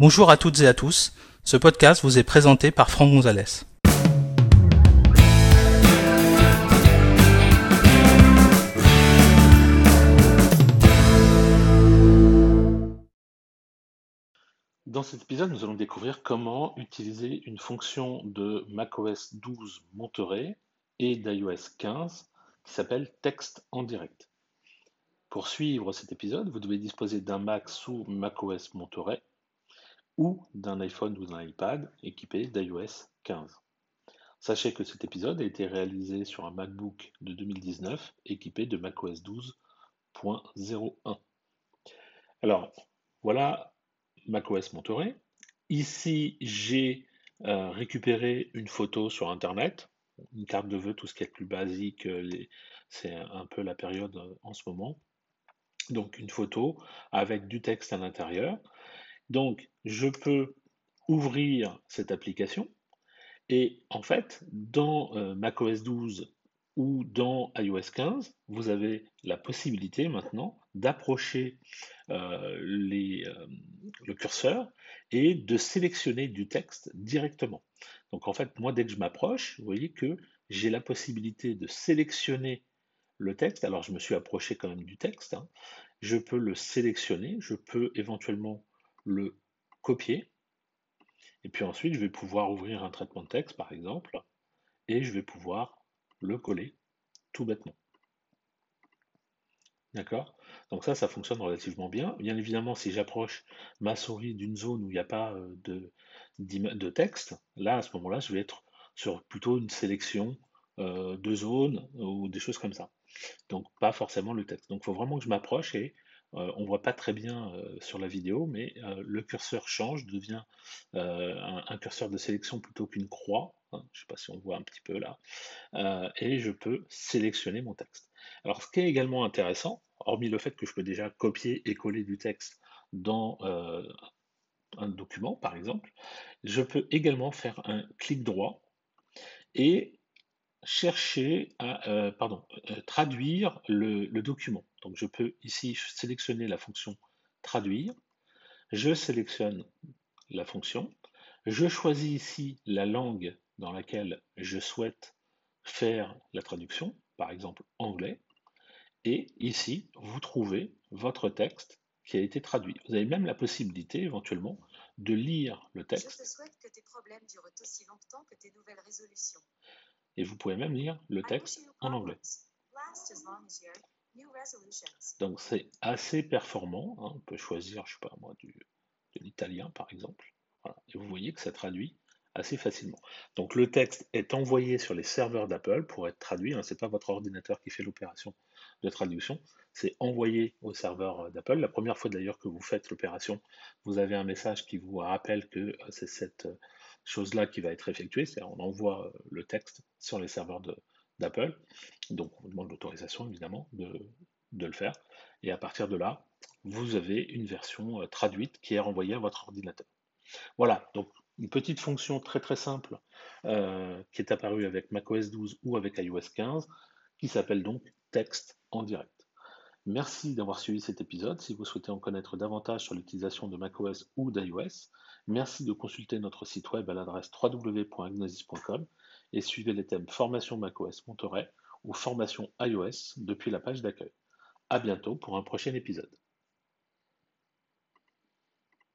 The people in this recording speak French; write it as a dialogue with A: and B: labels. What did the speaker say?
A: Bonjour à toutes et à tous, ce podcast vous est présenté par Franck Gonzalez. Dans cet épisode, nous allons découvrir comment utiliser une fonction de macOS 12 Monterey et d'iOS 15 qui s'appelle Texte en direct. Pour suivre cet épisode, vous devez disposer d'un Mac sous macOS Monterey ou d'un iPhone ou d'un iPad équipé d'iOS 15. Sachez que cet épisode a été réalisé sur un MacBook de 2019 équipé de macOS 12.01. Alors, voilà macOS Monterey. Ici, j'ai euh, récupéré une photo sur Internet, une carte de vœux, tout ce qui est plus basique, euh, c'est un peu la période euh, en ce moment. Donc une photo avec du texte à l'intérieur. Donc, je peux ouvrir cette application et en fait, dans euh, macOS 12 ou dans iOS 15, vous avez la possibilité maintenant d'approcher euh, euh, le curseur et de sélectionner du texte directement. Donc en fait, moi, dès que je m'approche, vous voyez que j'ai la possibilité de sélectionner le texte. Alors je me suis approché quand même du texte. Hein. Je peux le sélectionner, je peux éventuellement le copier. Et puis ensuite, je vais pouvoir ouvrir un traitement de texte, par exemple, et je vais pouvoir le coller tout bêtement. D'accord? Donc ça, ça fonctionne relativement bien. Bien évidemment, si j'approche ma souris d'une zone où il n'y a pas euh, de, texte, là, à ce moment-là, je vais être sur plutôt une sélection euh, de zones ou des choses comme ça. Donc pas forcément le texte. Donc il faut vraiment que je m'approche et euh, on ne voit pas très bien euh, sur la vidéo, mais euh, le curseur change, devient un, curseur de sélection plutôt qu'une croix. Hein, je ne sais pas si on voit un petit peu là. et je peux sélectionner mon texte. Alors ce qui est également intéressant, hormis le fait que je peux déjà copier et coller du texte dans un document, par exemple, je peux également faire un clic droit et chercher à euh, pardon, euh, traduire le, document. Donc je peux ici sélectionner la fonction traduire, je sélectionne la fonction, je choisis ici la langue dans laquelle je souhaite faire la traduction, par exemple anglais, et ici vous trouvez votre texte qui a été traduit. Vous avez même la possibilité éventuellement de lire le texte. Je te souhaite que tes problèmes durent aussi longtemps que tes nouvelles résolutions et vous pouvez même lire le texte en anglais. Donc c'est assez performant, hein. on peut choisir, je sais pas moi, du, de l'italien par exemple, et vous voyez que ça traduit assez facilement. Donc le texte est envoyé sur les serveurs d'Apple pour être traduit, hein. ce n'est pas votre ordinateur qui fait l'opération de traduction, c'est envoyé au serveur d'Apple. La première fois d'ailleurs que vous faites l'opération, vous avez un message qui vous rappelle que euh, c'est cette euh, chose-là qui va être effectuée, c'est-à-dire on envoie euh, le texte sur les serveurs d'Apple, donc on demande l'autorisation évidemment de, le faire, et à partir de là, vous avez une version euh, traduite qui est renvoyée à votre ordinateur. Voilà, donc une petite fonction très très simple euh, qui est apparue avec macOS 12 ou avec iOS 15, qui s'appelle donc texte en direct. Merci d'avoir suivi cet épisode. Si vous souhaitez en connaître davantage sur l'utilisation de macOS ou d'iOS, Merci de consulter notre site web à l'adresse www.agnosis.com et suivez les thèmes Formation macOS Monterey ou Formation iOS depuis la page d'accueil. A bientôt pour un prochain épisode.